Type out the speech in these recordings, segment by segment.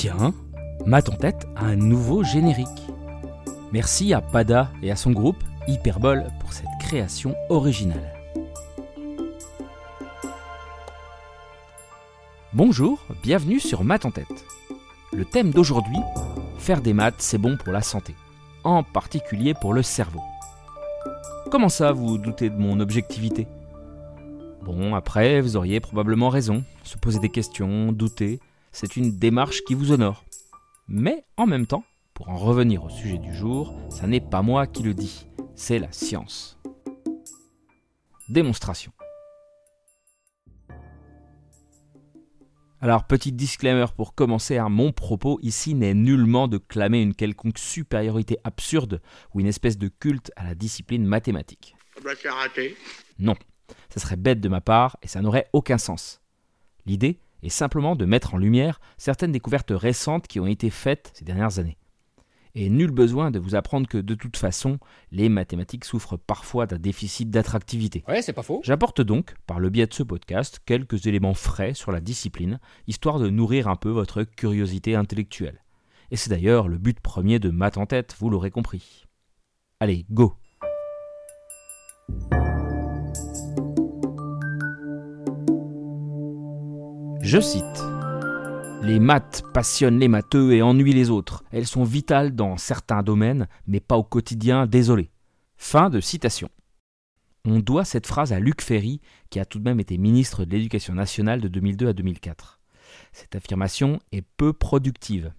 Tiens, Math en tête a un nouveau générique. Merci à Pada et à son groupe Hyperbole pour cette création originale. Bonjour, bienvenue sur Math en tête. Le thème d'aujourd'hui, faire des maths c'est bon pour la santé, en particulier pour le cerveau. Comment ça vous doutez de mon objectivité? Bon, après, vous auriez probablement raison. Se poser des questions, douter, c'est une démarche qui vous honore. Mais en même temps, pour en revenir au sujet du jour, ça n'est pas moi qui le dis, c'est la science. Démonstration. Alors, petit disclaimer pour commencer, hein, mon propos ici n'est nullement de clamer une quelconque supériorité absurde ou une espèce de culte à la discipline mathématique. Non, ça serait bête de ma part et ça n'aurait aucun sens. L'idée est simplement de mettre en lumière certaines découvertes récentes qui ont été faites ces dernières années. Et nul besoin de vous apprendre que de toute façon, les mathématiques souffrent parfois d'un déficit d'attractivité. Ouais, c'est pas faux. J'apporte donc, par le biais de ce podcast, quelques éléments frais sur la discipline, histoire de nourrir un peu votre curiosité intellectuelle. Et c'est d'ailleurs le but premier de Math en tête, vous l'aurez compris. Allez, go Je cite Les maths passionnent les matheux et ennuient les autres. Elles sont vitales dans certains domaines, mais pas au quotidien, désolé. Fin de citation. On doit cette phrase à Luc Ferry, qui a tout de même été ministre de l'Éducation nationale de 2002 à 2004. Cette affirmation est peu productive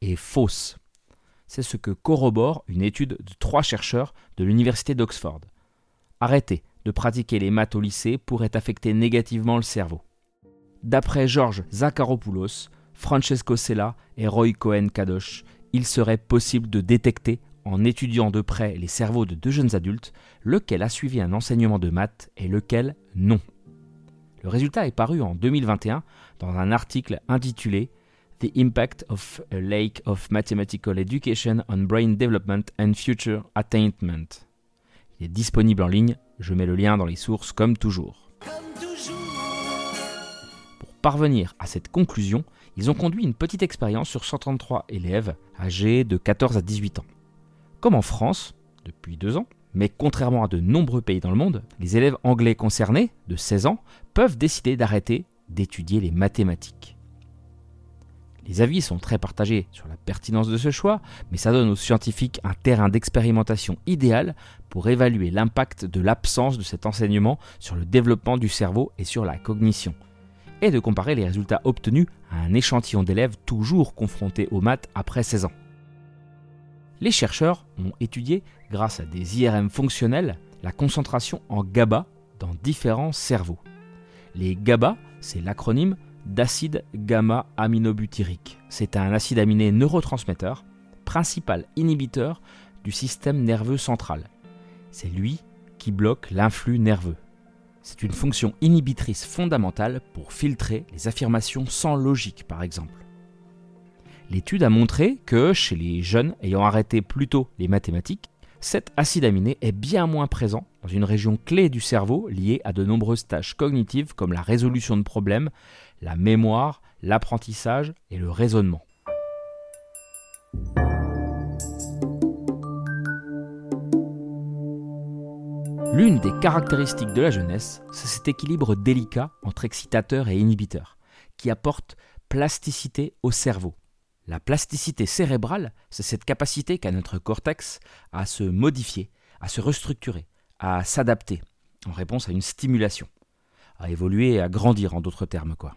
et fausse. C'est ce que corrobore une étude de trois chercheurs de l'Université d'Oxford. Arrêter de pratiquer les maths au lycée pourrait affecter négativement le cerveau. D'après Georges Zakharopoulos, Francesco Sella et Roy Cohen-Kadosh, il serait possible de détecter, en étudiant de près les cerveaux de deux jeunes adultes, lequel a suivi un enseignement de maths et lequel non. Le résultat est paru en 2021 dans un article intitulé The Impact of a Lake of Mathematical Education on Brain Development and Future Attainment. Il est disponible en ligne, je mets le lien dans les sources comme toujours parvenir à cette conclusion, ils ont conduit une petite expérience sur 133 élèves âgés de 14 à 18 ans. Comme en France, depuis deux ans, mais contrairement à de nombreux pays dans le monde, les élèves anglais concernés, de 16 ans, peuvent décider d'arrêter d'étudier les mathématiques. Les avis sont très partagés sur la pertinence de ce choix, mais ça donne aux scientifiques un terrain d'expérimentation idéal pour évaluer l'impact de l'absence de cet enseignement sur le développement du cerveau et sur la cognition, et de comparer les résultats obtenus à un échantillon d'élèves toujours confrontés aux maths après 16 ans. Les chercheurs ont étudié, grâce à des IRM fonctionnels, la concentration en GABA dans différents cerveaux. Les GABA, c'est l'acronyme d'acide gamma-aminobutyrique. C'est un acide aminé neurotransmetteur, principal inhibiteur du système nerveux central. C'est lui qui bloque l'influx nerveux. C'est une fonction inhibitrice fondamentale pour filtrer les affirmations sans logique, par exemple. L'étude a montré que chez les jeunes ayant arrêté plus tôt les mathématiques, cet acide aminé est bien moins présent dans une région clé du cerveau liée à de nombreuses tâches cognitives comme la résolution de problèmes, la mémoire, l'apprentissage et le raisonnement. L'une des caractéristiques de la jeunesse, c'est cet équilibre délicat entre excitateur et inhibiteur, qui apporte plasticité au cerveau. La plasticité cérébrale, c'est cette capacité qu'a notre cortex à se modifier, à se restructurer, à s'adapter en réponse à une stimulation, à évoluer et à grandir en d'autres termes quoi.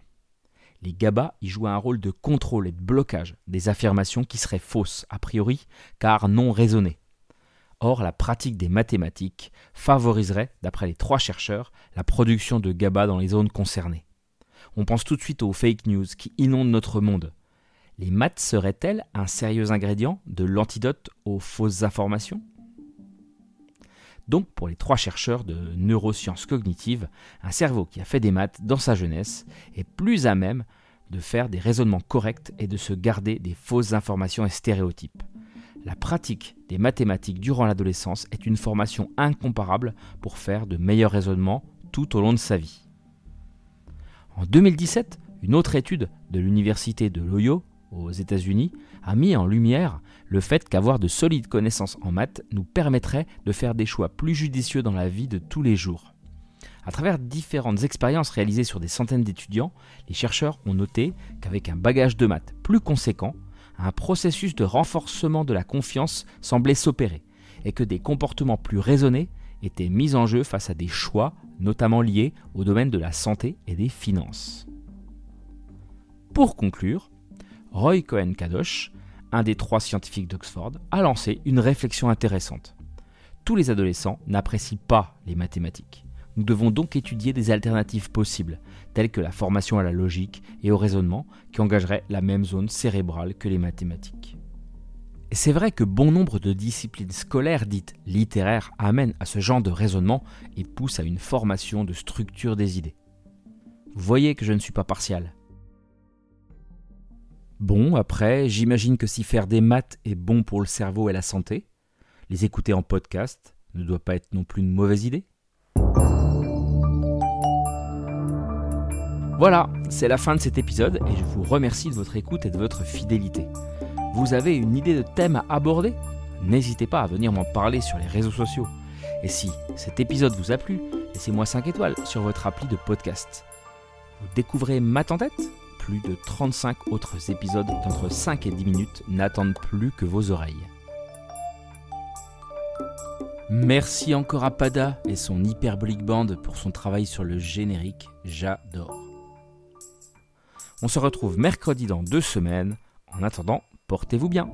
Les GABA y jouent un rôle de contrôle et de blocage des affirmations qui seraient fausses a priori car non raisonnées. Or, la pratique des mathématiques favoriserait, d'après les trois chercheurs, la production de GABA dans les zones concernées. On pense tout de suite aux fake news qui inondent notre monde. Les maths seraient-elles un sérieux ingrédient de l'antidote aux fausses informations? Donc, pour les trois chercheurs de neurosciences cognitives, un cerveau qui a fait des maths dans sa jeunesse est plus à même de faire des raisonnements corrects et de se garder des fausses informations et stéréotypes. La pratique des mathématiques durant l'adolescence est une formation incomparable pour faire de meilleurs raisonnements tout au long de sa vie. En 2017, une autre étude de l'université de Loyo, aux États-Unis, a mis en lumière le fait qu'avoir de solides connaissances en maths nous permettrait de faire des choix plus judicieux dans la vie de tous les jours. À travers différentes expériences réalisées sur des centaines d'étudiants, les chercheurs ont noté qu'avec un bagage de maths plus conséquent, un processus de renforcement de la confiance semblait s'opérer et que des comportements plus raisonnés étaient mis en jeu face à des choix notamment liés au domaine de la santé et des finances. Pour conclure, Roy Cohen-Kadosh, un des trois scientifiques d'Oxford, a lancé une réflexion intéressante. Tous les adolescents n'apprécient pas les mathématiques. Nous devons donc étudier des alternatives possibles, telles que la formation à la logique et au raisonnement, qui engageraient la même zone cérébrale que les mathématiques. C'est vrai que bon nombre de disciplines scolaires dites littéraires amènent à ce genre de raisonnement et poussent à une formation de structure des idées. Voyez que je ne suis pas partial. Bon, après, j'imagine que si faire des maths est bon pour le cerveau et la santé, les écouter en podcast ne doit pas être non plus une mauvaise idée. Voilà, c'est la fin de cet épisode et je vous remercie de votre écoute et de votre fidélité. Vous avez une idée de thème à aborder? N'hésitez pas à venir m'en parler sur les réseaux sociaux. Et si cet épisode vous a plu, laissez-moi 5 étoiles sur votre appli de podcast. Vous découvrez Math en tête plus de 35 autres épisodes d'entre 5 et 10 minutes n'attendent plus que vos oreilles. Merci encore à Pada et son Hyperbolic Band pour son travail sur le générique, j'adore. On se retrouve mercredi dans deux semaines. En attendant, portez-vous bien.